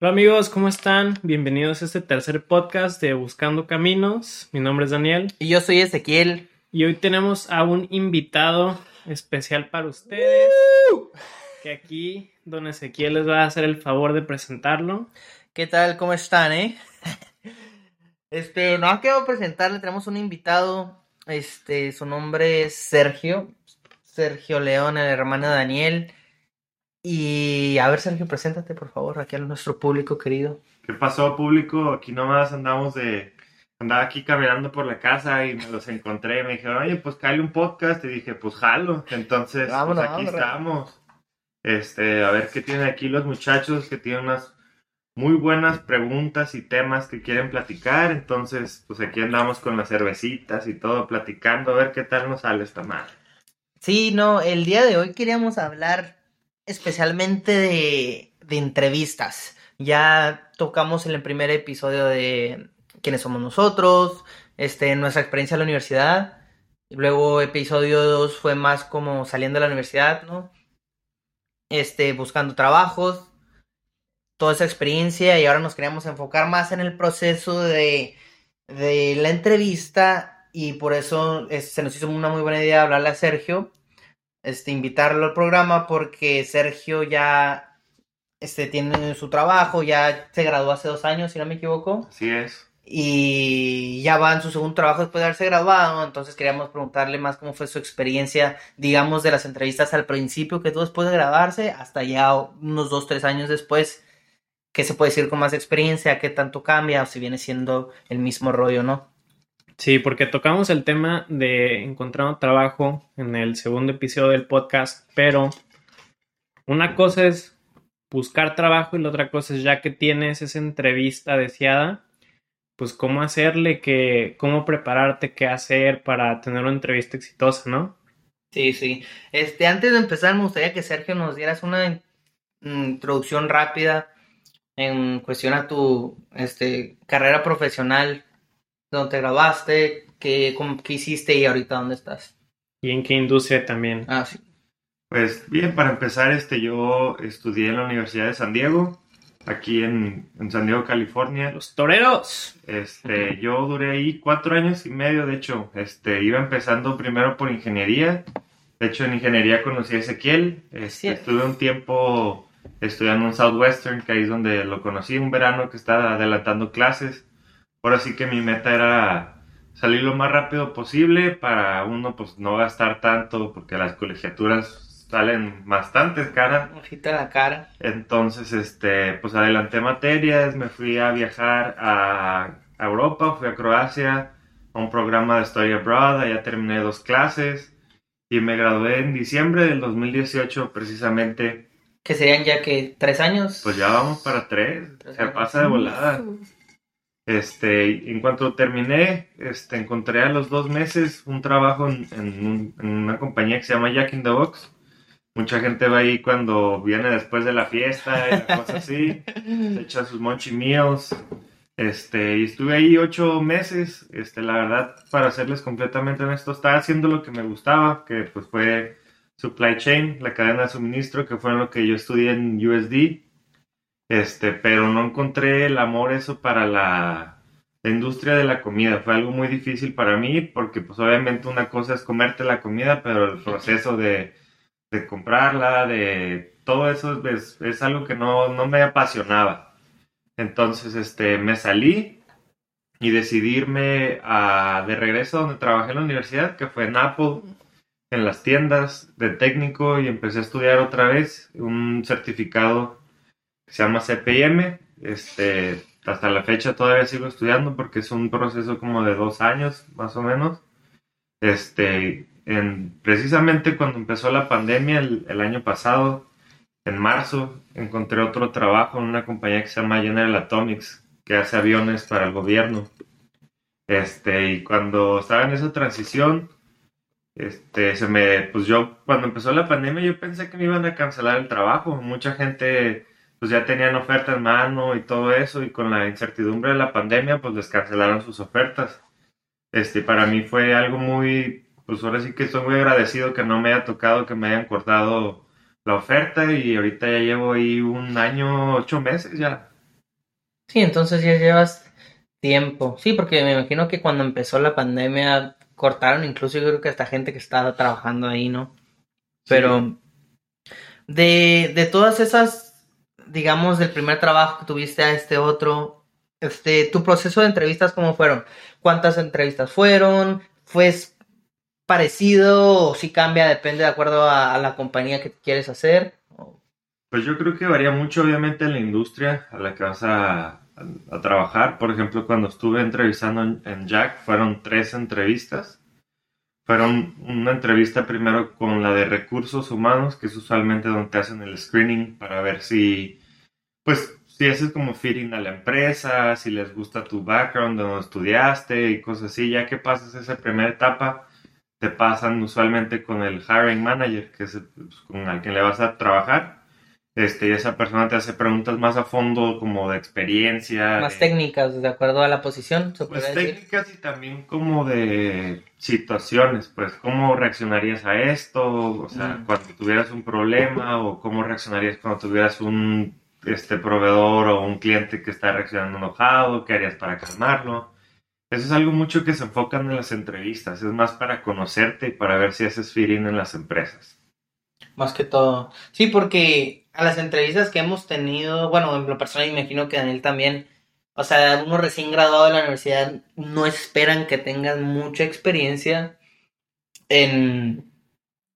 Hola amigos, ¿cómo están? Bienvenidos a este tercer podcast de Buscando Caminos. Mi nombre es Daniel. Y yo soy Ezequiel. Y hoy tenemos a un invitado especial para ustedes. Que aquí don Ezequiel les va a hacer el favor de presentarlo. ¿Qué tal? ¿Cómo están, eh? Este, no quiero presentarle, tenemos un invitado. Este, su nombre es Sergio. Sergio León, el hermano de Daniel. Y a ver, Sergio, preséntate, por favor, aquí a nuestro público querido. ¿Qué pasó, público? Aquí nomás andamos de. Andaba aquí caminando por la casa y me los encontré. Me dijeron, oye, pues cae un podcast. Y dije, pues jalo. Entonces, Vámonos, pues aquí vámonos. estamos. Este, a ver qué tienen aquí los muchachos, que tienen unas muy buenas preguntas y temas que quieren platicar. Entonces, pues aquí andamos con las cervecitas y todo, platicando, a ver qué tal nos sale esta madre. Sí, no, el día de hoy queríamos hablar especialmente de, de entrevistas. Ya tocamos en el primer episodio de quiénes somos nosotros, este, nuestra experiencia en la universidad. Luego episodio 2 fue más como saliendo de la universidad, ¿no? Este, buscando trabajos, toda esa experiencia y ahora nos queríamos enfocar más en el proceso de, de la entrevista y por eso es- se nos hizo una muy buena idea hablarle a Sergio, este, invitarlo al programa porque Sergio ya este, tiene su trabajo, ya se graduó hace dos años, si no me equivoco, Así es. y ya va en su segundo trabajo después de haberse graduado, entonces queríamos preguntarle más cómo fue su experiencia, digamos, de las entrevistas al principio que tuvo después de graduarse, hasta ya unos dos, tres años después, qué se puede decir con más experiencia, qué tanto cambia, o si viene siendo el mismo rollo, ¿no? Sí, porque tocamos el tema de encontrar trabajo en el segundo episodio del podcast, pero una cosa es buscar trabajo y la otra cosa es ya que tienes esa entrevista deseada, pues cómo hacerle, que, cómo prepararte, qué hacer para tener una entrevista exitosa, ¿no? Sí, sí. Este, antes de empezar, me gustaría que Sergio nos dieras una in- introducción rápida en cuestión a tu este, carrera profesional, dónde te graduaste, qué, cómo- qué hiciste y ahorita dónde estás. Y en qué industria también. Ah, sí. Pues bien, para empezar, este, yo estudié en la Universidad de San Diego, aquí en, en San Diego, California. Los toreros. Este, yo duré ahí cuatro años y medio, de hecho, este, iba empezando primero por ingeniería. De hecho, en ingeniería conocí a Ezequiel. Este, Sí. estuve un tiempo estudiando en Southwestern, que ahí es donde lo conocí, un verano que estaba adelantando clases. Ahora sí que mi meta era salir lo más rápido posible para uno, pues, no gastar tanto, porque las colegiaturas salen bastante caras. Ojita la cara. Entonces, este, pues adelanté materias, me fui a viajar a, Europa, fui a Croacia, a un programa de Story Abroad, allá terminé dos clases y me gradué en diciembre del 2018 precisamente. Que serían ya que tres años. Pues ya vamos para tres, Tres se años. pasa de volada. Este, en cuanto terminé, este, encontré a los dos meses un trabajo en, en un- en una compañía que se llama Jack in the Box. Mucha gente va ahí cuando viene después de la fiesta y la cosa así, se echa sus monchi meals. Este, y estuve ahí ocho meses. Este, la verdad, para serles completamente honesto, estaba haciendo lo que me gustaba, que pues fue supply chain, la cadena de suministro, que fue lo que yo estudié en USD. Este, pero no encontré el amor eso para la, industria de la comida. Fue algo muy difícil para mí porque pues obviamente una cosa es comerte la comida, pero el proceso de, de comprarla, de todo eso es, es algo que no, no me apasionaba. Entonces, este, me salí y decidí irme a, de regreso a donde trabajé en la universidad, que fue en Apple, en las tiendas de técnico y empecé a estudiar otra vez un certificado se llama CPM. Este, hasta la fecha todavía sigo estudiando porque es un proceso como de dos años, más o menos. Este, en, precisamente cuando empezó la pandemia el, el año pasado, en marzo, encontré otro trabajo en una compañía que se llama General Atomics, que hace aviones para el gobierno. Este, y cuando estaba en esa transición, este, se me, pues yo, cuando empezó la pandemia, yo pensé que me iban a cancelar el trabajo. Mucha gente, pues ya tenían oferta en mano y todo eso, y con la incertidumbre de la pandemia, pues les cancelaron sus ofertas. Este, para mí fue algo muy, pues ahora sí que estoy muy agradecido que no me haya tocado, que me hayan cortado la oferta, y ahorita ya llevo ahí un año, ocho meses ya. Sí, entonces ya llevas tiempo. Sí, porque me imagino que cuando empezó la pandemia cortaron incluso yo creo que hasta gente que estaba trabajando ahí, ¿no? Pero de, de todas esas, digamos, del primer trabajo que tuviste a este otro, este, tu proceso de entrevistas, ¿cómo fueron? ¿Cuántas entrevistas fueron? ¿Fue parecido o si cambia, depende de acuerdo a, la compañía que quieres hacer? Pues yo creo que varía mucho, obviamente, en la industria a la que vas a, a, trabajar. Por ejemplo, cuando estuve entrevistando en, Jack, fueron tres entrevistas. Fueron una entrevista primero con la de recursos humanos, que es usualmente donde hacen el screening para ver si, pues, si haces como fitting a la empresa, si les gusta tu background, donde estudiaste y cosas así. Ya que pasas esa primera etapa, te pasan usualmente con el hiring manager, que es pues, con el que le vas a trabajar este, y esa persona te hace preguntas más a fondo, como de experiencia. Más técnicas, de acuerdo a la posición. pues técnicas y también como de situaciones, pues cómo reaccionarías a esto, o sea, mm. cuando tuvieras un problema, o cómo reaccionarías cuando tuvieras un este proveedor o un cliente que está reaccionando enojado, qué harías para calmarlo. Eso es algo mucho que se enfocan en las entrevistas, es más para conocerte y para ver si haces feeling en las empresas. Más que todo. Sí, porque a las entrevistas que hemos tenido, bueno, en lo personal imagino que Daniel también, o sea, uno recién graduado de la universidad no esperan que tengas mucha experiencia en,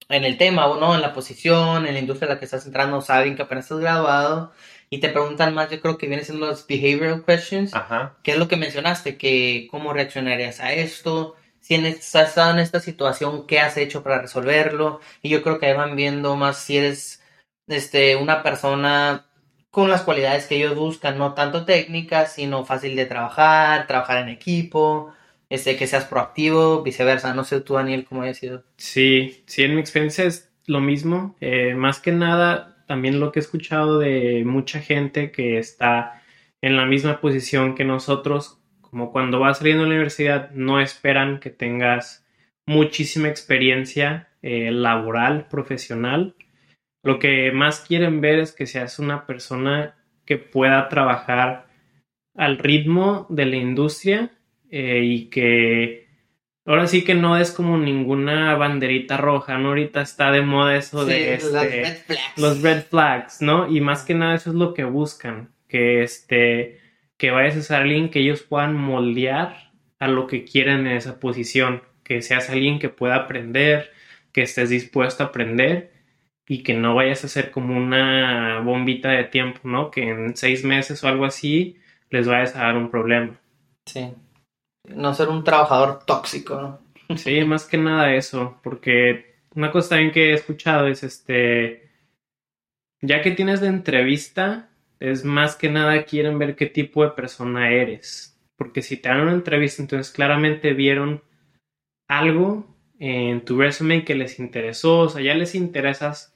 en el tema o no, en la posición, en la industria en la que estás entrando, saben que apenas estás graduado y te preguntan más, yo creo que vienen siendo los behavioral questions, Ajá. que es lo que mencionaste, que cómo reaccionarías a esto, si has estado en esta situación, qué has hecho para resolverlo, y yo creo que ahí van viendo más si eres este, una persona con las cualidades que ellos buscan, no tanto técnicas, sino fácil de trabajar, trabajar en equipo, este, que seas proactivo, viceversa. No sé tú, Daniel, cómo haya sido. Sí, sí, en mi experiencia es lo mismo. Eh, más que nada, también lo que he escuchado de mucha gente que está en la misma posición que nosotros, como cuando vas saliendo de la universidad, no esperan que tengas muchísima experiencia eh, laboral, profesional lo que más quieren ver es que seas una persona que pueda trabajar al ritmo de la industria eh, y que ahora sí que no es como ninguna banderita roja, ¿no? Ahorita está de moda eso de este, los red flags, ¿no? Y más que nada eso es lo que buscan, que este que vayas a ser alguien que ellos puedan moldear a lo que quieren en esa posición, que seas alguien que pueda aprender, que estés dispuesto a aprender y que no vayas a ser como una bombita de tiempo, ¿no? Que en seis meses o algo así les vayas a dar un problema. Sí. No ser un trabajador tóxico, ¿no? Sí, más que nada eso, porque una cosa también que he escuchado es este, ya que tienes la entrevista, es más que nada quieren ver qué tipo de persona eres, porque si te dan una entrevista, entonces claramente vieron algo en tu resumen que les interesó, o sea, ya les interesas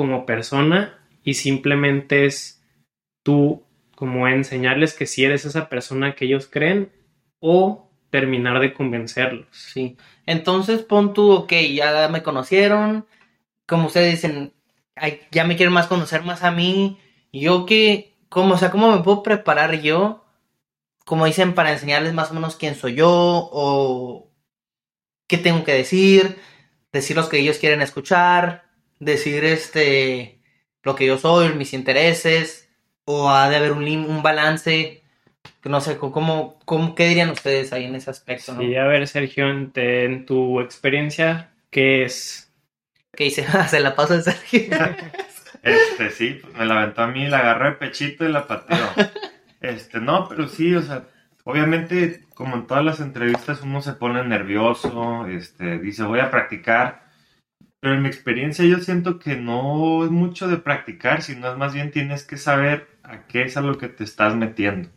como persona y simplemente es tú como enseñarles que si eres esa persona que ellos creen o terminar de convencerlos. Sí. Entonces pon tú, ok, ya me conocieron, como ustedes dicen, ya me quieren más conocer más a mí, yo que, como, o sea, ¿cómo me puedo preparar yo? Como dicen, para enseñarles más o menos quién soy yo o qué tengo que decir, decir los que ellos quieren escuchar, decir este lo que yo soy, mis intereses, o ha de haber un, un balance, no sé, ¿cómo, cómo, ¿qué dirían ustedes ahí en ese aspecto? Sí, a ver, Sergio, en, tu experiencia, ¿qué es? ¿Qué hice? Se la paso a Sergio. este, sí, me la aventó a mí, la agarró el pechito y la pateó. Este, no, pero sí, o sea, obviamente, como en todas las entrevistas, uno se pone nervioso, este, dice, voy a practicar pero en mi experiencia yo siento que no es mucho de practicar, sino es más bien tienes que saber a qué es a lo que te estás metiendo.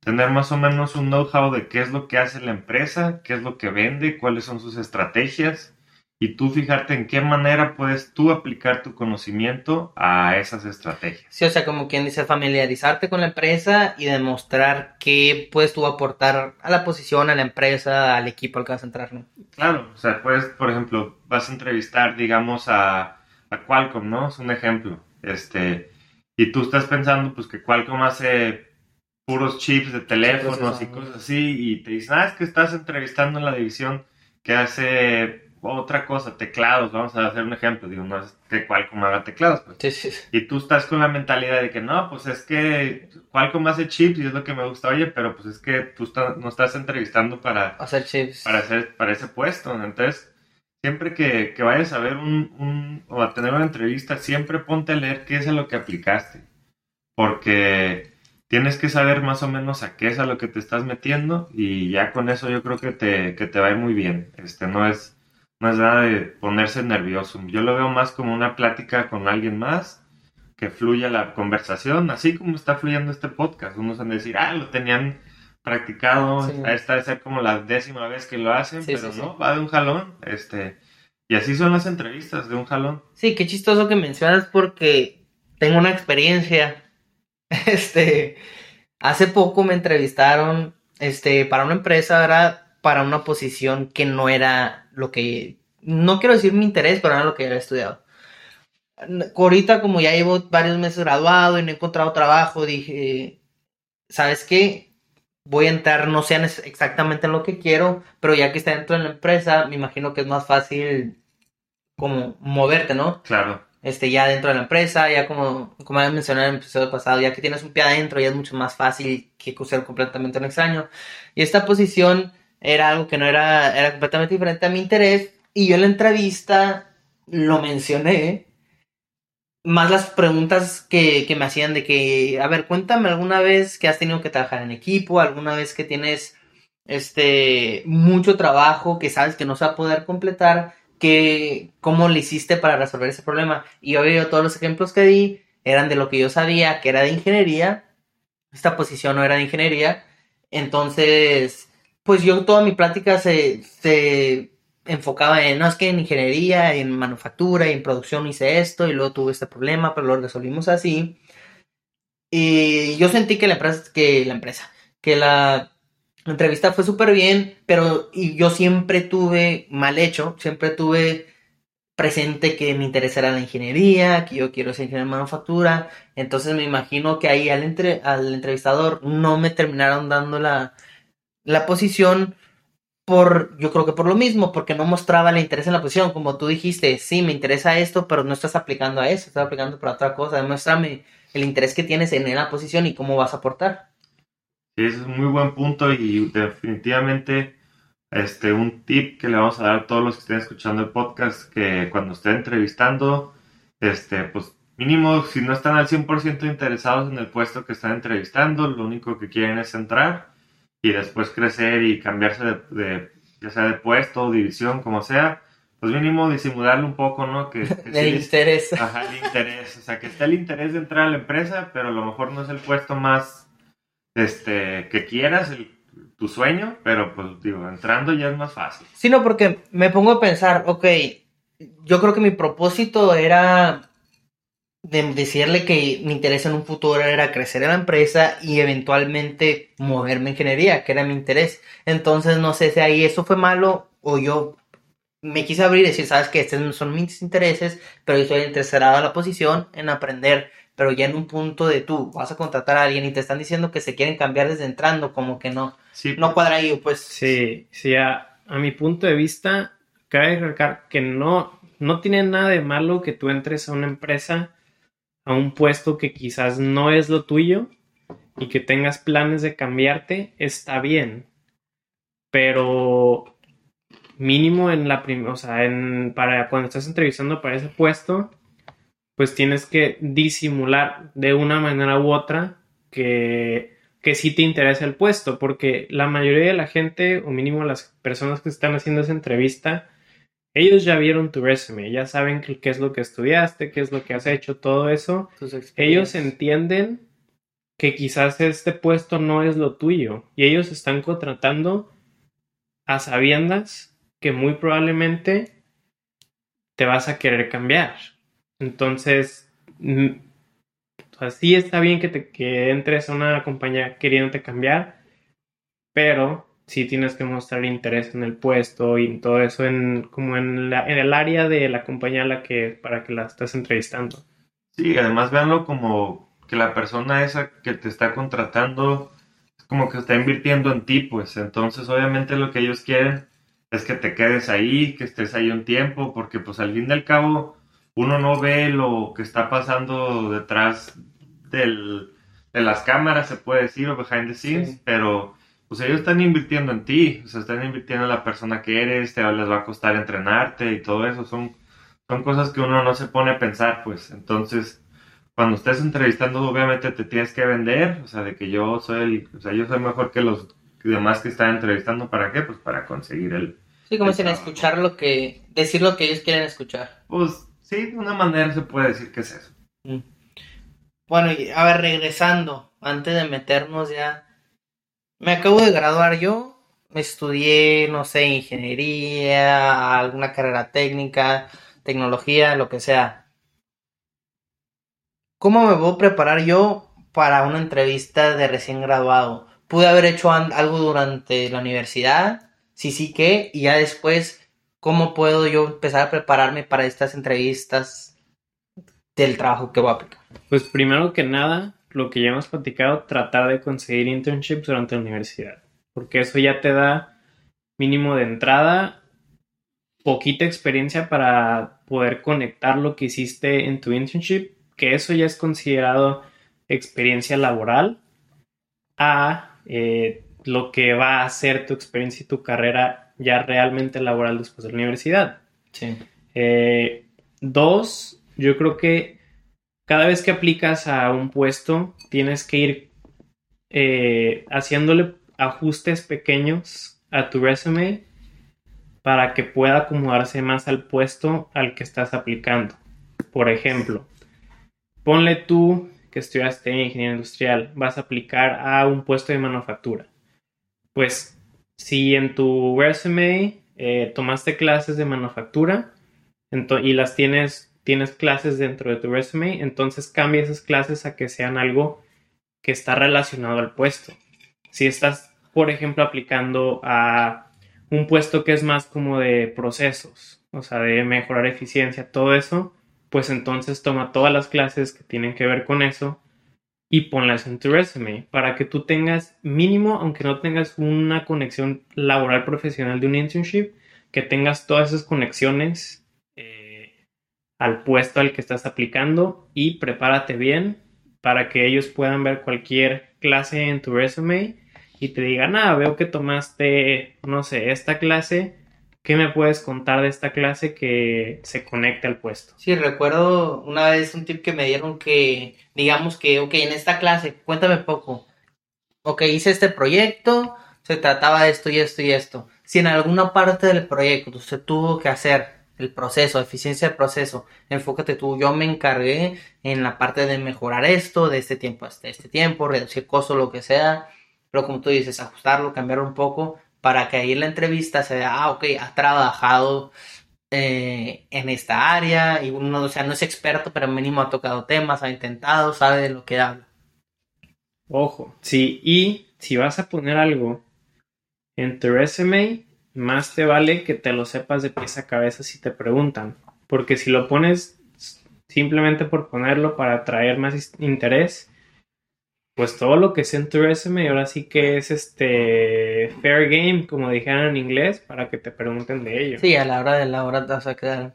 Tener más o menos un know-how de qué es lo que hace la empresa, qué es lo que vende, cuáles son sus estrategias y tú fijarte en qué manera puedes tú aplicar tu conocimiento a esas estrategias. Sí, o sea, como quien dice, familiarizarte con la empresa y demostrar qué puedes tú aportar a la posición, a la empresa, al equipo al que vas a entrar, ¿no? Claro, o sea, puedes, por ejemplo, vas a entrevistar, digamos, a, a Qualcomm, ¿no? Es un ejemplo. Este, y tú estás pensando, pues, que Qualcomm hace puros chips de teléfonos y cosas así y te dicen, ah, es que estás entrevistando en la división que hace otra cosa, teclados, vamos a hacer un ejemplo, digo, no es que Qualcomm haga teclados, pues. Sí, sí. Y tú estás con la mentalidad de que no, pues es que Qualcomm hace chips y es lo que me gusta, oye, pero pues es que tú está- no estás entrevistando para, Hacer chips. para, hacer, para ese puesto. Entonces, siempre que, que vayas a ver un, un- o a tener una entrevista, siempre ponte a leer qué es a lo que aplicaste. Porque tienes que saber más o menos a qué es a lo que te estás metiendo y ya con eso yo creo que te, que te va a ir muy bien. Este, no es, no es nada de ponerse nervioso. Yo lo veo más como una plática con alguien más, que fluya la conversación, así como está fluyendo este podcast. Unos van a decir, ah, lo tenían practicado, Sí. esta debe ser como la décima vez que lo hacen, Sí, pero sí, no, va de un jalón. Este, y así son las entrevistas, de un jalón. Sí, qué chistoso que mencionas porque tengo una experiencia. Este, hace poco me entrevistaron, este, para una empresa, era para una posición que no era lo que, no quiero decir mi interés, pero era lo que había estudiado. Ahorita, como ya llevo varios meses graduado y no he encontrado trabajo, dije, ¿sabes qué? Voy a entrar, no sé exactamente en lo que quiero, pero ya que está dentro de la empresa, me imagino que es más fácil como moverte, ¿no? Claro, este, ya dentro de la empresa, ya como, como había mencionado en el episodio pasado, ya que tienes un pie adentro, ya es mucho más fácil que ser completamente un extraño. Y esta posición era algo que no era, era completamente diferente a mi interés, y yo en la entrevista lo mencioné, más las preguntas que, que me hacían de que, a ver, cuéntame alguna vez que has tenido que trabajar en equipo, alguna vez que tienes este mucho trabajo que sabes que no se va a poder completar, que cómo le hiciste para resolver ese problema. Y obvio todos los ejemplos que di eran de lo que yo sabía, que era de ingeniería. Esta posición no era de ingeniería. Entonces, pues yo toda mi plática se, se enfocaba en, no, es que en ingeniería, en manufactura en producción hice esto y luego tuve este problema, pero lo resolvimos así. Y yo sentí que la empresa, que la empresa, que la entrevista fue súper bien, pero y yo siempre tuve mal hecho, siempre tuve presente que mi interés era la ingeniería, que yo quiero ser ingeniero en manufactura, entonces me imagino que ahí al, entre- al entrevistador no me terminaron dando la, la posición por, yo creo que por lo mismo, porque no mostraba el interés en la posición, como tú dijiste, sí, me interesa esto, pero no estás aplicando a eso, estás aplicando para otra cosa, demuéstrame el interés que tienes en la posición y cómo vas a aportar. Sí, ese es un muy buen punto y definitivamente este, un tip que le vamos a dar a todos los que estén escuchando el podcast, que cuando estén entrevistando, este, pues mínimo, si no están al 100% interesados en el puesto que están entrevistando, lo único que quieren es entrar y después crecer y cambiarse de, de- ya sea de puesto división, como sea, pues mínimo disimularlo un poco, ¿no? Que, El interés. Ajá, el interés. O sea, que está el interés de entrar a la empresa, pero a lo mejor no es el puesto más este que quieras, el- tu sueño, pero pues digo, entrando ya es más fácil. Sí, no, porque me pongo a pensar, ok, yo creo que mi propósito era de decirle que mi interés en un futuro era crecer en la empresa y eventualmente moverme a ingeniería, que era mi interés. Entonces, no sé si ahí eso fue malo o yo me quise abrir y decir, sabes que estos son mis intereses, pero yo estoy interesado en la posición, en aprender. Pero ya en un punto de tú vas a contratar a alguien y te están diciendo que se quieren cambiar desde entrando, como que no, Sí, no cuadra ahí, pues. Sí, sí, a, a mi punto de vista, cabe recalcar que no, no tiene nada de malo que tú entres a una empresa, a un puesto que quizás no es lo tuyo y que tengas planes de cambiarte, está bien. Pero mínimo en la primera, o sea, en, para cuando estás entrevistando para ese puesto, pues tienes que disimular de una manera u otra que, que sí te interesa el puesto, porque la mayoría de la gente, o mínimo las personas que están haciendo esa entrevista, ellos ya vieron tu resume, ya saben qué, es lo que estudiaste, qué es lo que has hecho, todo eso. Ellos entienden que quizás este puesto no es lo tuyo y ellos están contratando a sabiendas que muy probablemente te vas a querer cambiar. Entonces, mm, o sea, sí está bien que, te, que entres a una compañía queriéndote cambiar, pero sí tienes que mostrar interés en el puesto y en todo eso, en, como en, la- en el área de la compañía a la que, para que la estás entrevistando. Sí, además véanlo como que la persona esa que te está contratando es como que está invirtiendo en ti, pues entonces obviamente lo que ellos quieren es que te quedes ahí, que estés ahí un tiempo, porque pues al fin y al cabo uno no ve lo que está pasando detrás del, de las cámaras, se puede decir, o behind the scenes, pero pues ellos están invirtiendo en ti, o sea, están invirtiendo en la persona que eres, te les va a costar entrenarte y todo eso, son, son cosas que uno no se pone a pensar, pues, entonces, cuando estés entrevistando, obviamente te tienes que vender, o sea, de que yo soy el, o sea, yo soy mejor que los demás que están entrevistando, ¿para qué? Pues para conseguir el... Sí, como dicen, escuchar lo que, decir lo que ellos quieren escuchar. Pues, sí, de una manera se puede decir que es eso. Mm. Bueno, y a ver, regresando, antes de meternos ya me acabo de graduar yo, estudié, no sé, ingeniería, alguna carrera técnica, tecnología, lo que sea. ¿Cómo me a preparar yo para una entrevista de recién graduado? ¿Pude haber hecho algo durante la universidad? Sí, sí, ¿qué? Y ya después, ¿cómo puedo yo empezar a prepararme para estas entrevistas del trabajo que voy a aplicar? Pues primero que nada, lo que ya hemos platicado, tratar de conseguir internships durante la universidad. Porque eso ya te da mínimo de entrada, poquita experiencia para poder conectar lo que hiciste en tu internship, que eso ya es considerado experiencia laboral, a eh, lo que va a ser tu experiencia y tu carrera ya realmente laboral después de la universidad. Sí. Eh, dos, yo creo que cada vez que aplicas a un puesto, tienes que ir eh, haciéndole ajustes pequeños a tu resume para que pueda acomodarse más al puesto al que estás aplicando. Por ejemplo, ponle tú que estudiaste en ingeniería industrial, vas a aplicar a un puesto de manufactura. Pues si en tu resume eh, tomaste clases de manufactura y las tienes tienes clases dentro de tu resume, entonces cambia esas clases a que sean algo que está relacionado al puesto. Si estás, por ejemplo, aplicando a un puesto que es más como de procesos, o sea, de mejorar eficiencia, todo eso, pues entonces toma todas las clases que tienen que ver con eso y ponlas en tu resume para que tú tengas mínimo, aunque no tengas una conexión laboral profesional de un internship, que tengas todas esas conexiones al puesto al que estás aplicando y prepárate bien para que ellos puedan ver cualquier clase en tu resume y te digan, ah, veo que tomaste, no sé, esta clase, ¿qué me puedes contar de esta clase que se conecte al puesto? Sí, recuerdo una vez un tip que me dieron que, digamos que, ok, en esta clase, cuéntame poco. Ok, hice este proyecto, se trataba de esto y esto y esto. Si en alguna parte del proyecto se tuvo que hacer el proceso, eficiencia del proceso. Enfócate tú, yo me encargué en la parte de mejorar esto, de este tiempo hasta este tiempo, reducir costo, lo que sea. Pero como tú dices, ajustarlo, cambiarlo un poco para que ahí en la entrevista se vea, ah, ok, ha trabajado eh, en esta área y uno, o sea, no es experto, pero mínimo ha tocado temas, ha intentado, sabe de lo que habla. Ojo, sí, y si vas a poner algo en tu resume, más te vale que te lo sepas de pies a cabeza si te preguntan. Porque si lo pones simplemente por ponerlo para atraer más interés, pues todo lo que sea en tu resume ahora sí que es este fair game, como dijeron en inglés, para que te pregunten de ello. Sí, a la hora de la hora te vas a quedar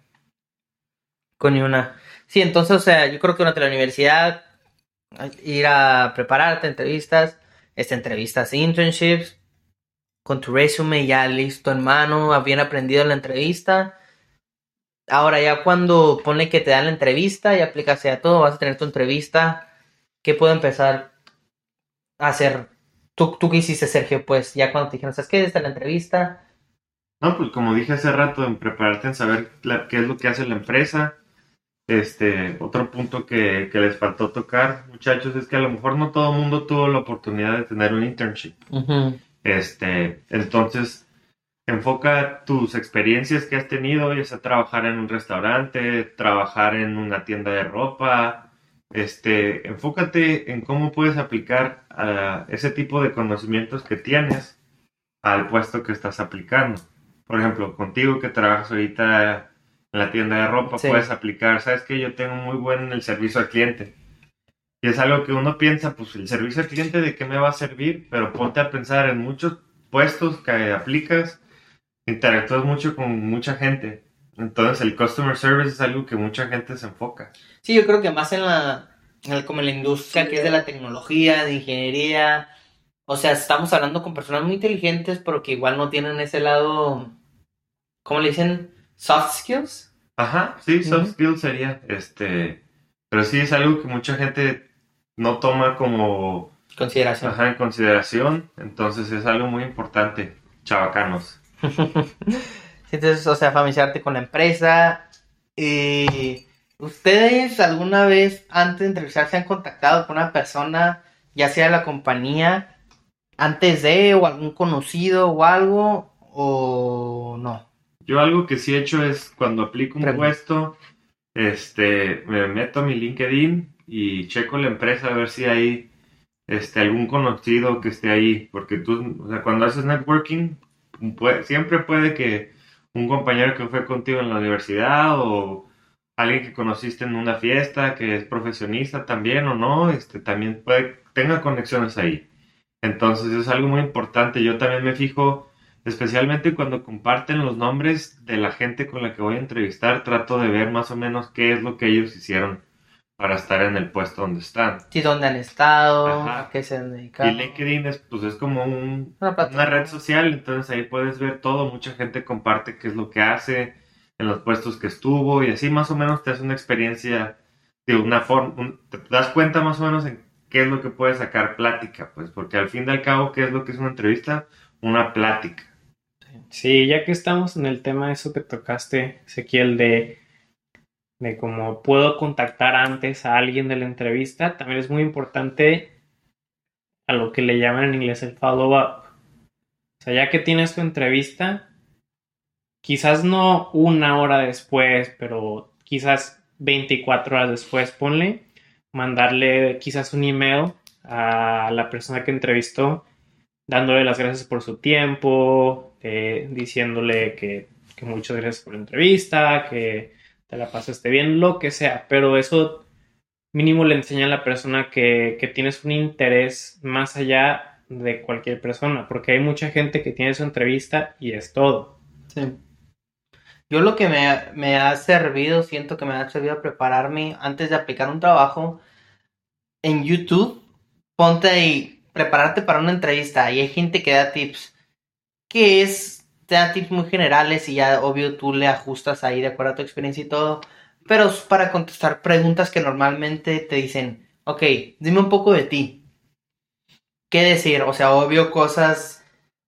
con una. Sí, entonces, o sea, yo creo que durante la universidad ir a prepararte entrevistas, este, entrevistas, internships, con tu resume ya listo en mano, bien aprendido la entrevista. Ahora ya cuando pone que te dan la entrevista y aplicas a todo, vas a tener tu entrevista. ¿Qué puedo empezar a hacer? ¿Tú, tú qué hiciste, Sergio? Pues ya cuando te dijeron, ¿sabes qué? Esta la entrevista. No, pues como dije hace rato, en prepararte en saber qué es lo que hace la empresa. Este, otro punto que, que, les faltó tocar, muchachos, es que a lo mejor no todo el mundo tuvo la oportunidad de tener un internship. Este, entonces, enfoca tus experiencias que has tenido, ya sea trabajar en un restaurante, trabajar en una tienda de ropa, este, enfócate en cómo puedes aplicar ese tipo de conocimientos que tienes al puesto que estás aplicando. Por ejemplo, contigo que trabajas ahorita en la tienda de ropa, puedes aplicar, sabes que yo tengo muy buen el servicio al cliente. Y es algo que uno piensa, pues el servicio al cliente de qué me va a servir, pero ponte a pensar en muchos puestos que aplicas, interactúas mucho con mucha gente. Entonces el customer service es algo que mucha gente se enfoca. Sí, yo creo que más en la, en como en la industria que es de la tecnología, de ingeniería. O sea, estamos hablando con personas muy inteligentes, pero que igual no tienen ese lado, ¿cómo le dicen? Soft skills. Ajá, sí, soft skills sería, este, pero sí es algo que mucha gente no toma como consideración. Ajá, en consideración, entonces es algo muy importante, chavacanos. Entonces, o sea, familiarizarte con la empresa. y ¿Ustedes alguna vez antes de entrevistar se han contactado con una persona, ya sea de la compañía, antes de, o algún conocido o algo, o no? Yo algo que sí he hecho es cuando aplico un puesto, este, me meto a mi LinkedIn y checo la empresa a ver si hay este, algún conocido que esté ahí, porque tú, cuando haces networking, siempre puede que un compañero que fue contigo en la universidad o alguien que conociste en una fiesta que es profesionista también o no, este, también puede, tenga conexiones ahí. Entonces es algo muy importante. Yo también me fijo, especialmente cuando comparten los nombres de la gente con la que voy a entrevistar, trato de ver más o menos qué es lo que ellos hicieron para estar en el puesto donde están. Sí, dónde han estado, a qué se han dedicado. Y LinkedIn es, pues, es como un, una, red social, entonces ahí puedes ver todo, mucha gente comparte qué es lo que hace, en los puestos que estuvo y así más o menos te hace una experiencia de una forma, te das cuenta más o menos en qué es lo que puedes sacar plática, pues, porque al fin y al cabo, ¿qué es lo que es una entrevista? Una plática. Sí, ya que estamos en el tema de eso que tocaste, Ezequiel, de de cómo puedo contactar antes a alguien de la entrevista, también es muy importante a lo que le llaman en inglés el follow-up. O sea, ya que tienes tu entrevista, quizás no una hora después, pero quizás 24 horas después, ponle, mandarle quizás un email a la persona que entrevistó, dándole las gracias por su tiempo, eh, diciéndole que, que muchas gracias por la entrevista, que la pasaste bien, lo que sea, pero eso mínimo le enseña a la persona que, tienes un interés más allá de cualquier persona, porque hay mucha gente que tiene su entrevista y es todo. Sí. Yo lo que me, me, ha servido, siento que me ha servido a prepararme antes de aplicar un trabajo en YouTube, ponte ahí, prepararte para una entrevista y hay gente que da tips, que es te da tips muy generales y ya obvio tú le ajustas ahí de acuerdo a tu experiencia y todo. Pero es para contestar preguntas que normalmente te dicen, ok, dime un poco de ti. ¿Qué decir? O sea, obvio cosas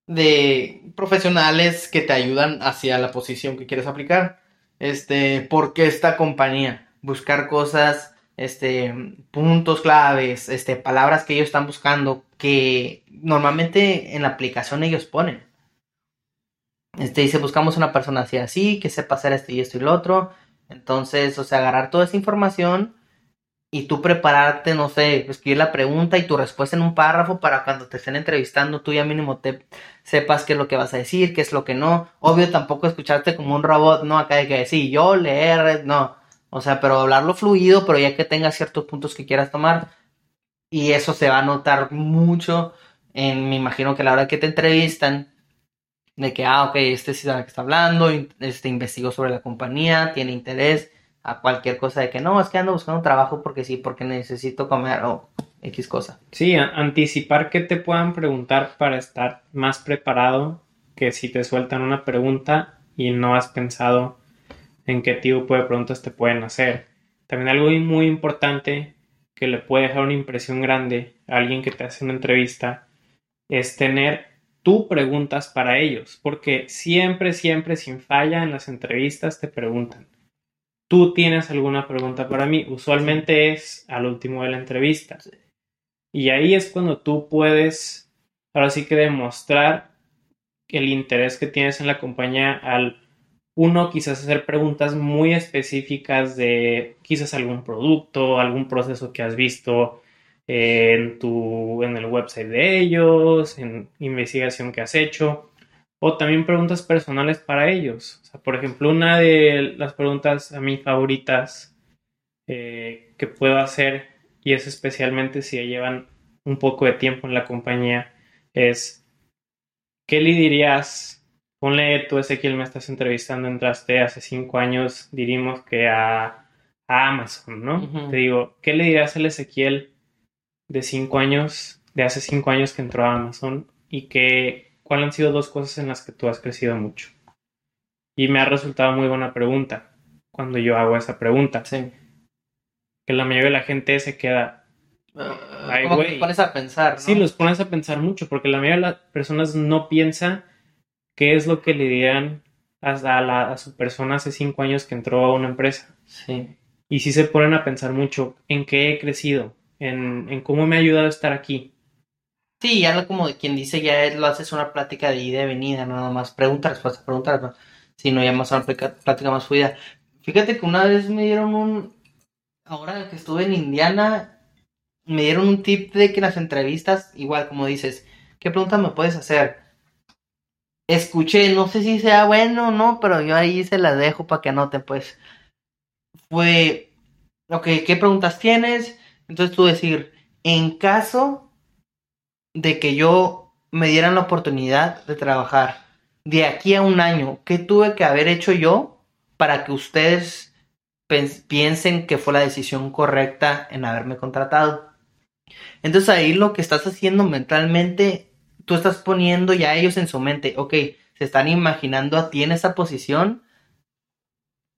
de profesionales que te ayudan hacia la posición que quieres aplicar. Este, ¿por qué esta compañía? Buscar cosas, este, puntos claves, este, palabras que ellos están buscando que normalmente en la aplicación ellos ponen. Este dice, buscamos una persona así, así, que sepa hacer esto y esto y lo otro. Entonces, o sea, agarrar toda esa información y tú prepararte, no sé, escribir la pregunta y tu respuesta en un párrafo para cuando te estén entrevistando tú ya mínimo te sepas qué es lo que vas a decir, qué es lo que no. Obvio tampoco escucharte como un robot, no, acá hay que decir yo, leer, no. O sea, pero hablarlo fluido, pero ya que tengas ciertos puntos que quieras tomar. Y eso se va a notar mucho en, me imagino que la hora que te entrevistan, de que, ah, ok, este sí sabe que está hablando, este investigó sobre la compañía, tiene interés a cualquier cosa de que no, es que ando buscando trabajo porque sí, porque necesito comer o X cosa. Sí, anticipar que te puedan preguntar para estar más preparado que si te sueltan una pregunta y no has pensado en qué tipo de preguntas te pueden hacer. También algo muy importante que le puede dejar una impresión grande a alguien que te hace una entrevista es tener tú preguntas para ellos, porque siempre, siempre, sin falla, en las entrevistas te preguntan, ¿tú tienes alguna pregunta para mí? Usualmente es al último de la entrevista. Y ahí es cuando tú puedes, ahora sí que demostrar el interés que tienes en la compañía al uno quizás hacer preguntas muy específicas de quizás algún producto, algún proceso que has visto, en, tu, en el website de ellos, en investigación que has hecho, o también preguntas personales para ellos. por ejemplo, una de las preguntas a mí favoritas eh, que puedo hacer y es especialmente si llevan un poco de tiempo en la compañía, es, ¿qué le dirías? Ponle tú, Ezequiel, me estás entrevistando, entraste hace cinco años, diríamos que a, a Amazon, ¿no? Te digo, ¿qué le dirías al Ezequiel de cinco años, de hace cinco años que entró a Amazon y que, cuáles han sido dos cosas en las que tú has crecido mucho? Y me ha resultado muy buena pregunta cuando yo hago esa pregunta, Sí. que la mayoría de la gente se queda, Ay, Como que pones a pensar, ¿no? Sí, los pones a pensar mucho, porque la mayoría de las personas no piensa qué es lo que le dirían a, a la- a su persona hace cinco años que entró a una empresa. Sí. Y sí se ponen a pensar mucho en qué he crecido, en, en cómo me ha ayudado a estar aquí. Sí, ya lo como quien dice, ya lo haces una plática de ida y venida, nada más pregunta, respuesta, pregunta, respuesta, sino ya más una plática, plática más fluida. Fíjate que una vez me dieron un, ahora que estuve en Indiana, me dieron un tip de que en las entrevistas, igual como dices, ¿qué preguntas me puedes hacer? Escuché, no sé si sea bueno o no, pero yo ahí se las dejo para que anoten, pues. Fue, ok, ¿qué preguntas tienes? Entonces tú decir, en caso de que yo me dieran la oportunidad de trabajar de aquí a un año, ¿qué tuve que haber hecho yo para que ustedes piensen que fue la decisión correcta en haberme contratado? Entonces ahí lo que estás haciendo mentalmente, tú estás poniendo ya ellos en su mente, ok, se están imaginando a ti en esa posición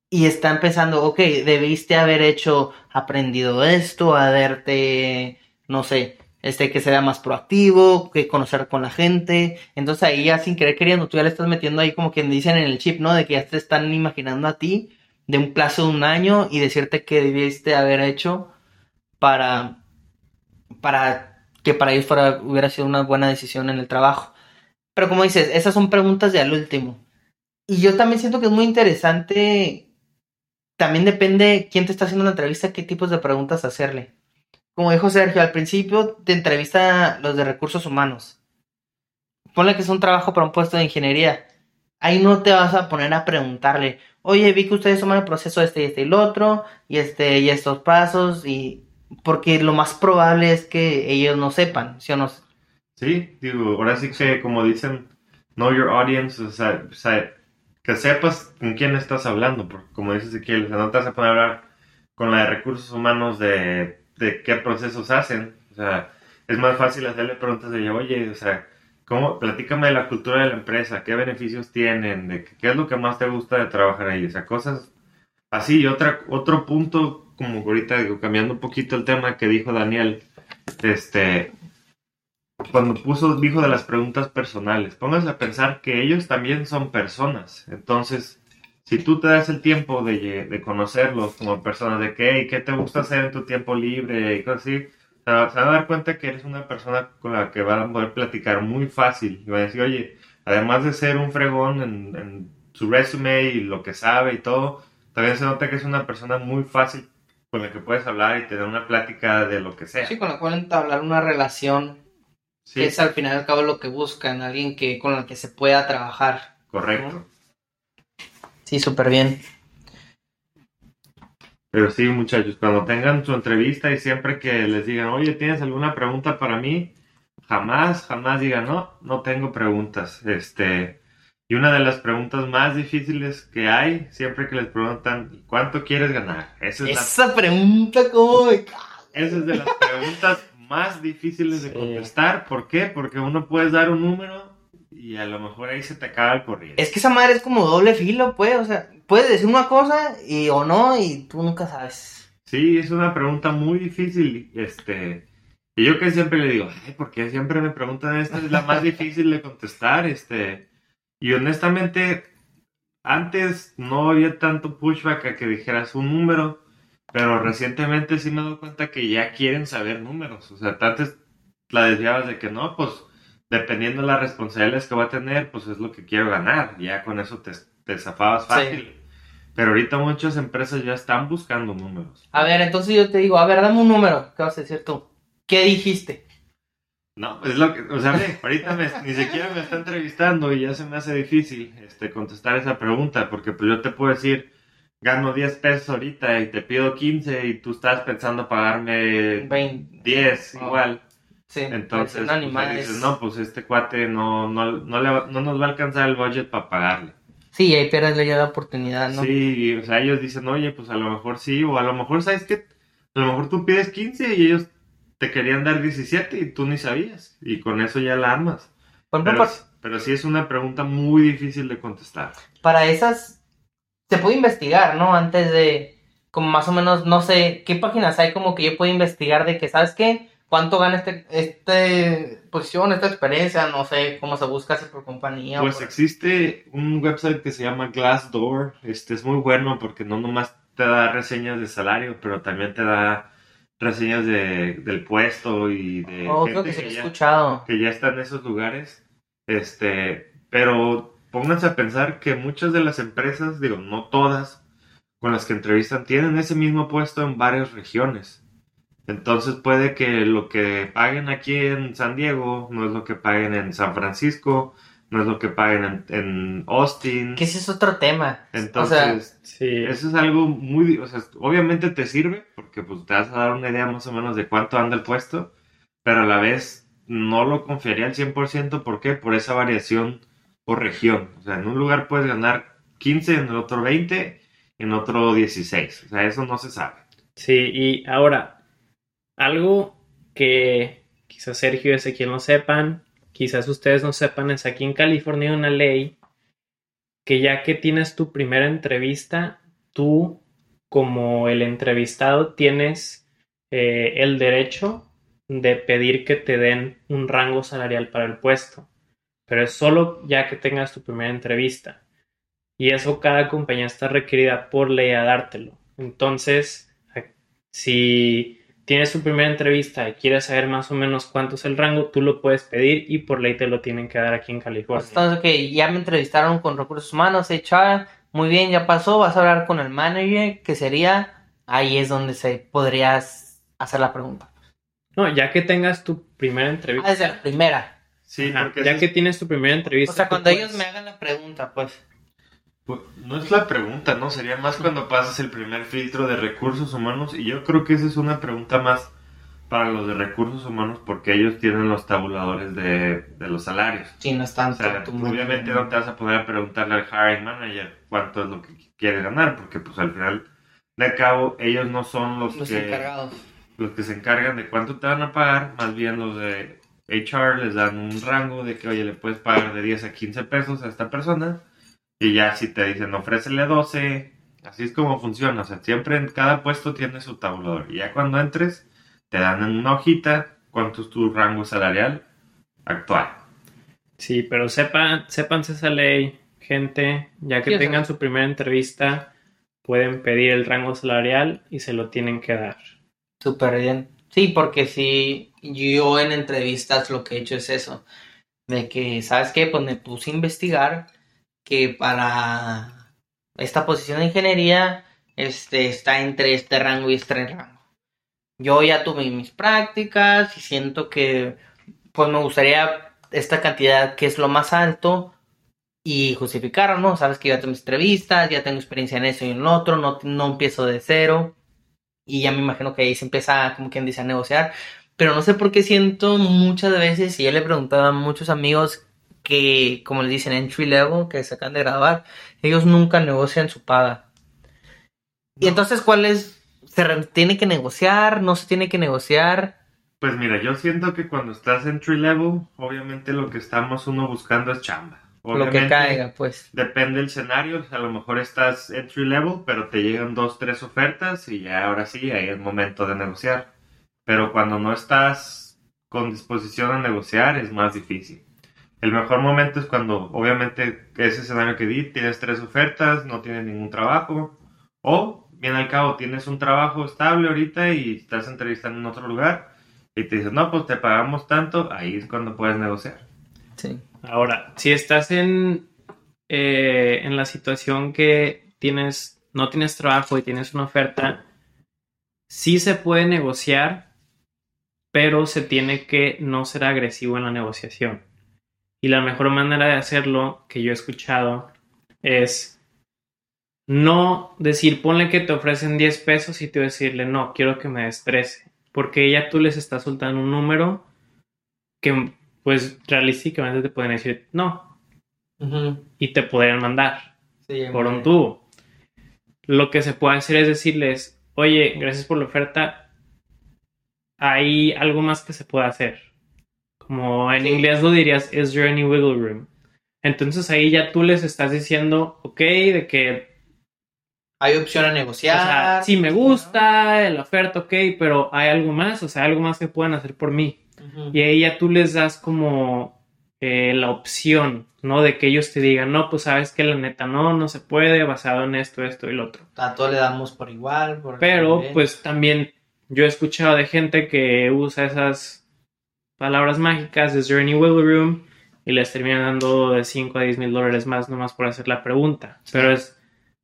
y están pensando, ok, debiste haber hecho, aprendido esto, haberte, no sé, este, que sea más proactivo, que conocer con la gente. Entonces ahí ya sin querer queriendo, tú ya le estás metiendo ahí como quien dicen en el chip, ¿no? De que ya te están imaginando a ti de un plazo de un año y decirte que debiste haber hecho para, para que para ellos fuera, hubiera sido una buena decisión en el trabajo. Pero como dices, esas son preguntas de al último. Y yo también siento que es muy interesante. También depende quién te está haciendo la entrevista, qué tipos de preguntas hacerle. Como dijo Sergio, al principio te entrevista los de recursos humanos. Ponle que es un trabajo para un puesto de ingeniería. Ahí no te vas a poner a preguntarle, oye, vi que ustedes toman el proceso este y este y el otro, y este y estos pasos, y porque lo más probable es que ellos no sepan, ¿sí o no? Sí, digo, ahora sí que como dicen, know your audience, o sea, o sea, que sepas con quién estás hablando, porque como dices Ezequiel, o sea, no te vas a poner hablar con la de recursos humanos de, de qué procesos hacen, o sea, es más fácil hacerle preguntas de, oye, o sea, ¿cómo, platícame de la cultura de la empresa, qué beneficios tienen, de qué, qué es lo que más te gusta de trabajar ahí, o sea, cosas así, y otra, otro punto, como ahorita digo, cambiando un poquito el tema que dijo Daniel, este, cuando puso, dijo de las preguntas personales, pónganse a pensar que ellos también son personas. Entonces, si tú te das el tiempo de, conocerlos como personas, de qué, y qué te gusta hacer en tu tiempo libre y cosas así, se va- se van a dar cuenta que eres una persona con la que van a poder platicar muy fácil. Y van a decir, oye, además de ser un fregón en, en su resume y lo que sabe y todo, también se nota que es una persona muy fácil con la que puedes hablar y tener una plática de lo que sea. Sí, con la cual entablar una relación, Sí, que es al final y al cabo lo que buscan, alguien que con el que se pueda trabajar. correcto. Sí, súper bien. Pero sí, muchachos, cuando tengan su entrevista y siempre que les digan, oye, ¿tienes alguna pregunta para mí? Jamás, jamás digan, no, no tengo preguntas. Este, y una de las preguntas más difíciles que hay, siempre que les preguntan, ¿cuánto quieres ganar? Esa es, la- Esa pregunta, como me ca- esa es de las preguntas más difíciles de contestar. ¿Por qué? Porque uno puedes dar un número y a lo mejor ahí se te acaba el corriente. Es que esa madre es como doble filo, pues, o sea, puedes decir una cosa y o no, y tú nunca sabes. Sí, es una pregunta muy difícil. Este, y yo que siempre le digo, ay, ¿por qué siempre me preguntan esta? Es la más difícil de contestar. Este, y honestamente, antes no había tanto pushback a que dijeras un número, pero recientemente sí me doy cuenta que ya quieren saber números. O sea, antes la desviabas de que no, pues dependiendo de las responsabilidades que va a tener, pues es lo que quiero ganar. Ya con eso te, te zafabas Sí. fácil. Pero ahorita muchas empresas ya están buscando números. A ver, entonces yo te digo, a ver, dame un número. ¿Qué vas a decir tú? ¿Qué dijiste? No, es lo que, o sea, ahorita me- ni siquiera me está entrevistando y ya se me hace difícil este, contestar esa pregunta, porque pues yo te puedo decir, gano 10 pesos ahorita y te pido 15 y tú estás pensando pagarme 20. 10 Oh. igual. Sí, Entonces, pues, dices, es- no, pues este cuate no, no, no, le va- no nos va a alcanzar el budget para pagarle. Sí, ahí pierdes ya la oportunidad, ¿no? Sí, o sea, ellos dicen, oye, pues a lo mejor sí, o a lo mejor, ¿sabes qué? A lo mejor tú pides 15 y ellos te querían dar 17 y tú ni sabías, y con eso ya la. Por ejemplo, Pero, por- pero sí es una pregunta muy difícil de contestar. para esas se puede investigar, ¿no? Antes de, como más o menos, no sé, ¿qué páginas hay como que yo puedo investigar de que, ¿sabes qué? ¿Cuánto gana este, este posición, esta experiencia? No sé cómo se busca si por compañía o Pues por- existe un website que se llama Glassdoor, este es muy bueno porque no nomás te da reseñas de salario, pero también te da reseñas de, del puesto y de Oh, gente creo que he ya- escuchado. que ya está en esos lugares. Este, pero pónganse a pensar que muchas de las empresas, digo, no todas, con las que entrevistan, tienen ese mismo puesto en varias regiones. Entonces puede que lo que paguen aquí en San Diego no es lo que paguen en San Francisco, no es lo que paguen en, en Austin. Que ese es otro tema. Entonces, Sí. eso es algo muy, o sea, obviamente te sirve porque pues te vas a dar una idea más o menos de cuánto anda el puesto, pero a la vez no lo confiaría al 100%, ¿por qué? Por esa variación por región. O sea, en un lugar puedes ganar 15, en el otro 20, en otro 16. O sea, eso no se sabe. Sí, y ahora, algo que quizás Sergio y Ezequiel no sepan, quizás ustedes no sepan, es aquí en California una ley que ya que tienes tu primera entrevista, tú como el entrevistado tienes eh, el derecho de pedir que te den un rango salarial para el puesto, pero es solo ya que tengas tu primera entrevista. Y eso cada compañía está requerida por ley a dártelo. Entonces, si tienes tu primera entrevista y quieres saber más o menos cuánto es el rango, tú lo puedes pedir y por ley te lo tienen que dar aquí en California. Entonces, ya me entrevistaron con recursos humanos, HR, muy bien, ya pasó, vas a hablar con el manager, que sería, ahí es donde se podrías hacer la pregunta. No, ya que tengas tu primera Ah, entrevista, desde la primera. Sí, ajá, porque ya que es- tienes tu primera entrevista, O sea, cuando puedes- ellos me hagan la pregunta, pues. pues, no es la pregunta, ¿no? Sería más cuando pasas el primer filtro de recursos humanos y yo creo que esa es una pregunta más para los de recursos humanos porque ellos tienen los tabuladores de, de los salarios. Sí, no es O tanto. sea, obviamente no te vas a poder preguntarle al hiring manager cuánto es lo que quiere ganar, porque pues al final de cabo ellos no son los, Los que encargados. los que se encargan de cuánto te van a pagar, más bien los de HR les dan un rango de que oye le puedes pagar de 10 a 15 pesos a esta persona y ya si te dicen ofrécele 12, así es como funciona, o sea, siempre en cada puesto tiene su tabulador y ya cuando entres te dan en una hojita cuánto es tu rango salarial actual. Sí, pero sepan, sépanse esa ley, gente, ya que tengan su primera entrevista, pueden pedir el rango salarial y se lo tienen que dar. Súper bien. Sí, porque si yo en entrevistas lo que he hecho es eso. De que, ¿sabes qué? Pues me puse a investigar que para esta posición de ingeniería este, está entre este rango y este rango. Yo ya tuve mis prácticas y siento que pues me gustaría esta cantidad que es lo más alto y justificarlo, ¿no? Sabes que ya tengo mis entrevistas, ya tengo experiencia en eso y en lo otro, no, no empiezo de cero. Y ya me imagino que ahí se empieza, como quien dice, a negociar. Pero no sé por qué siento muchas veces, y yo le preguntaba a muchos amigos que, como le dicen, entry level, que se acaban de graduar, ellos nunca negocian su paga. Y entonces, ¿cuál es? ¿Se tiene que negociar? ¿No se tiene que negociar? Pues mira, yo siento que cuando estás entry level, obviamente lo que estamos uno buscando es chamba. Lo que caiga, pues. Depende del escenario, a lo mejor estás entry level, pero te llegan dos, tres ofertas y ya ahora sí, ahí es momento de negociar. Pero cuando no estás con disposición a negociar es más difícil. El mejor momento es cuando, obviamente, ese escenario que di, tienes tres ofertas, no tienes ningún trabajo, o bien al cabo tienes un trabajo estable ahorita y estás entrevistando en otro lugar y te dicen, no, pues te pagamos tanto, ahí es cuando puedes negociar. Sí. Ahora, si estás en, eh, en la situación que tienes, no tienes trabajo y tienes una oferta, sí se puede negociar, pero se tiene que no ser agresivo en la negociación. Y la mejor manera de hacerlo que yo he escuchado es no decir, ponle que te ofrecen 10 pesos y te decirle, no, quiero que me des 13. Porque ya tú les estás soltando un número que, pues, realísticamente te pueden decir, no. Y te podrían mandar por un tubo. Lo que se puede hacer es decirles, oye, gracias por la oferta, hay algo más que se puede hacer. Como en inglés lo dirías, is there any wiggle room? Entonces ahí ya tú les estás diciendo, ok, de que... Hay opción a negociar. O sea, sí me gusta la oferta, ok, pero hay algo más, o sea, algo más que puedan hacer por mí. Y ahí ya tú les das como eh, la opción, ¿no? De que ellos te digan, no, pues sabes que la neta no, no se puede, basado en esto, esto y lo otro. A todo le damos por igual. pero, pues también yo he escuchado de gente que usa esas palabras mágicas de Journey Wiggle Room y les terminan dando de 5 a 10 mil dólares más nomás por hacer la pregunta. Pero es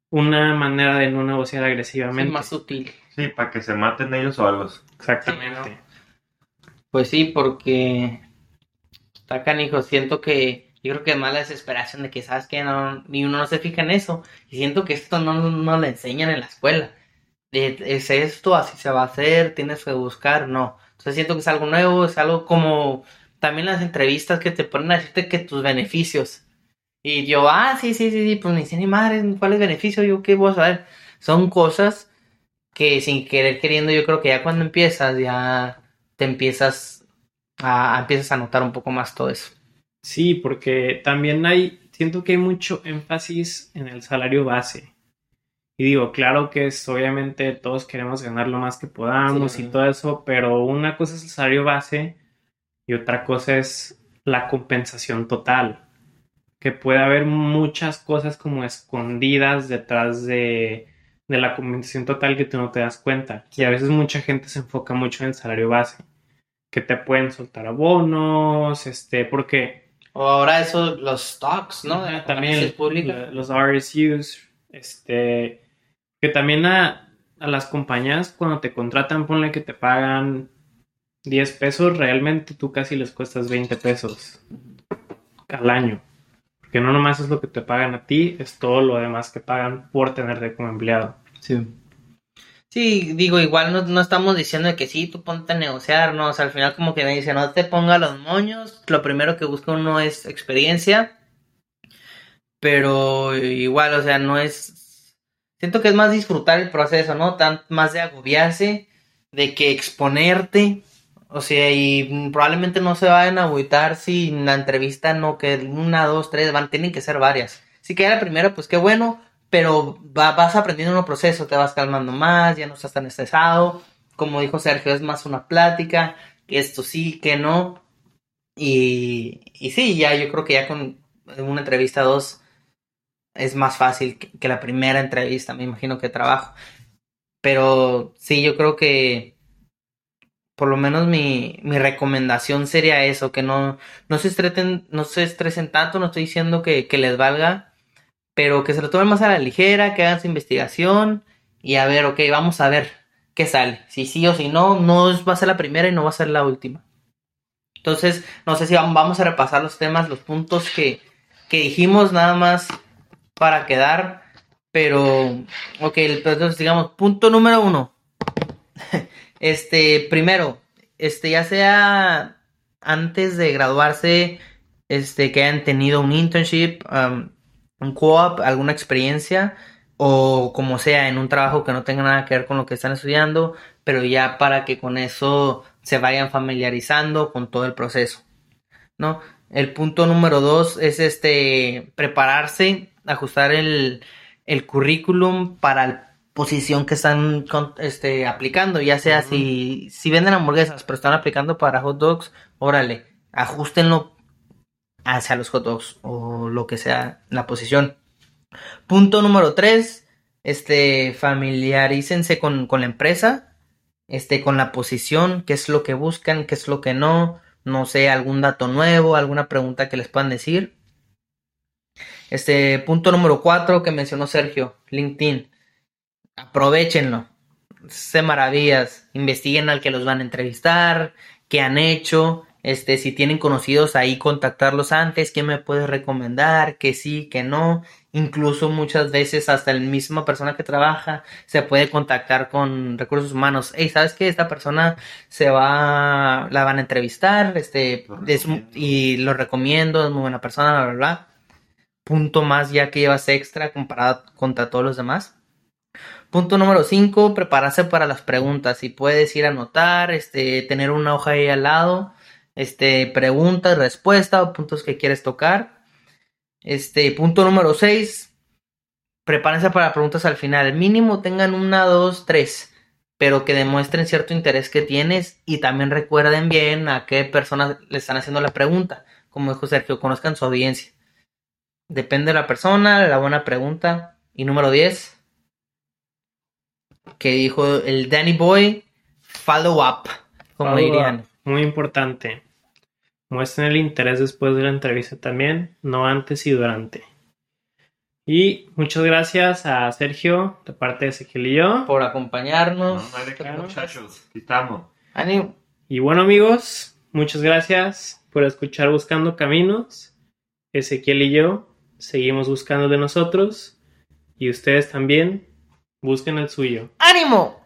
una manera de no negociar agresivamente. más sutil. Sí, para que se maten ellos o algo. Exactamente. Pues sí, porque está canijo. Siento que yo creo que más la desesperación de que sabes que no, ni uno no se fija en eso. Y siento que esto no, no le enseñan en la escuela. Es esto, así se va a hacer, tienes que buscar, no. Entonces siento que es algo nuevo, es algo como también las entrevistas que te ponen a decirte que tus beneficios. Y yo, ah, sí, sí, sí, sí, pues me dicen, ni madre, ¿cuál es el beneficio? Yo, ¿qué voy a saber? Son cosas que sin querer queriendo, yo creo que ya cuando empiezas, ya te empiezas a, empiezas a notar un poco más todo eso. Sí, porque también hay, siento que hay mucho énfasis en el salario base. Y digo, claro que es, obviamente todos queremos ganar lo más que podamos y todo eso, pero una cosa es el salario base y otra cosa es la compensación total. Que puede haber muchas cosas como escondidas detrás de, la compensación total que tú no te das cuenta. Y a veces mucha gente se enfoca mucho en el salario base. Que te pueden soltar abonos, este, porque... O ahora eso, los stocks, ¿no? también los RSUs, este, que también a, a las compañías cuando te contratan, ponle que te pagan 10 pesos, realmente tú casi les cuestas 20 pesos al año. Porque no nomás es lo que te pagan a ti, es todo lo demás que pagan por tenerte como empleado. Sí. Sí, digo, igual no, no estamos diciendo que sí, tú ponte a negociar, no, o sea, al final como que me dice, no te ponga los moños, lo primero que busca uno es experiencia, pero igual, o sea, no es, siento que es más disfrutar el proceso, ¿no? Tan, más de agobiarse, de que exponerte, o sea, y probablemente no se vayan a agüitar si la entrevista no que una, dos, tres, van, tienen que ser varias. Si queda la primera, pues qué bueno, pero vas aprendiendo en un proceso, te vas calmando más, ya no estás tan estresado. Como dijo Sergio, es más una plática, que esto sí, que no. Y, y sí, ya yo creo que ya con una entrevista dos es más fácil que, la primera entrevista, me imagino que trabajo. Pero sí, yo creo que por lo menos mi, mi recomendación sería eso, que no, no, se estresen, no se estresen tanto, no estoy diciendo que les valga, pero que se lo tomen más a la ligera, que hagan su investigación y a ver, ok, vamos a ver qué sale. Si sí o si no, no va a ser la primera y no va a ser la última. Entonces, no sé si vamos a repasar los temas, los puntos que, que dijimos nada más para quedar, pero, ok, entonces digamos, punto número uno. Este, primero, este, ya sea antes de graduarse, este, que hayan tenido un internship, un co-op, alguna experiencia, o como sea, en un trabajo que no tenga nada que ver con lo que están estudiando, pero ya para que con eso se vayan familiarizando con todo el proceso, ¿no? El punto número dos es este, prepararse, ajustar el, el currículum para el posición que están este, aplicando, ya sea si, si venden hamburguesas, pero están aplicando para hot dogs, órale, ajustenlo hacia los hot dogs o lo que sea la posición. Punto número 3, este, familiarícense con, con la empresa, este, con la posición, qué es lo que buscan, qué es lo que no, no sé, algún dato nuevo, alguna pregunta que les puedan decir. Este punto número 4 que mencionó Sergio, LinkedIn aprovechenlo. Se maravillas, investiguen al que los van a entrevistar, qué han hecho, Este, si tienen conocidos ahí, contactarlos antes, ¿qué me puedes recomendar? Que sí, que no. Incluso muchas veces hasta la misma persona que trabaja se puede contactar con recursos humanos. Hey, ¿sabes qué? Esta persona se va, la van a entrevistar, este, Lo es- recomiendo. y lo recomiendo, es muy buena persona, bla, bla, bla. Punto más ya que llevas extra comparado contra todos los demás. Punto número 5, prepararse para las preguntas. Si puedes ir a anotar, este, tener una hoja ahí al lado, este, preguntas, respuestas o puntos que quieres tocar. Este, punto número 6, prepárense para preguntas al final. Mínimo tengan una, dos, tres, pero que demuestren cierto interés que tienes y también recuerden bien a qué personas le están haciendo la pregunta. Como dijo Sergio, conozcan su audiencia. Depende de la persona, la buena pregunta. Y número 10, que dijo el Danny Boy, follow up, como Follow dirían. up, Muy importante. Muestren el interés después de la entrevista también, no antes y durante. Y muchas gracias a Sergio, de parte de Ezequiel y yo. Por No, acompañarnos. no hay de qué, Claro. muchachos. Aquí estamos. Ánimo. Y bueno amigos, muchas gracias por escuchar Buscando Caminos. Ezequiel y yo seguimos buscando de nosotros y ustedes también busquen el suyo. ¡Ánimo!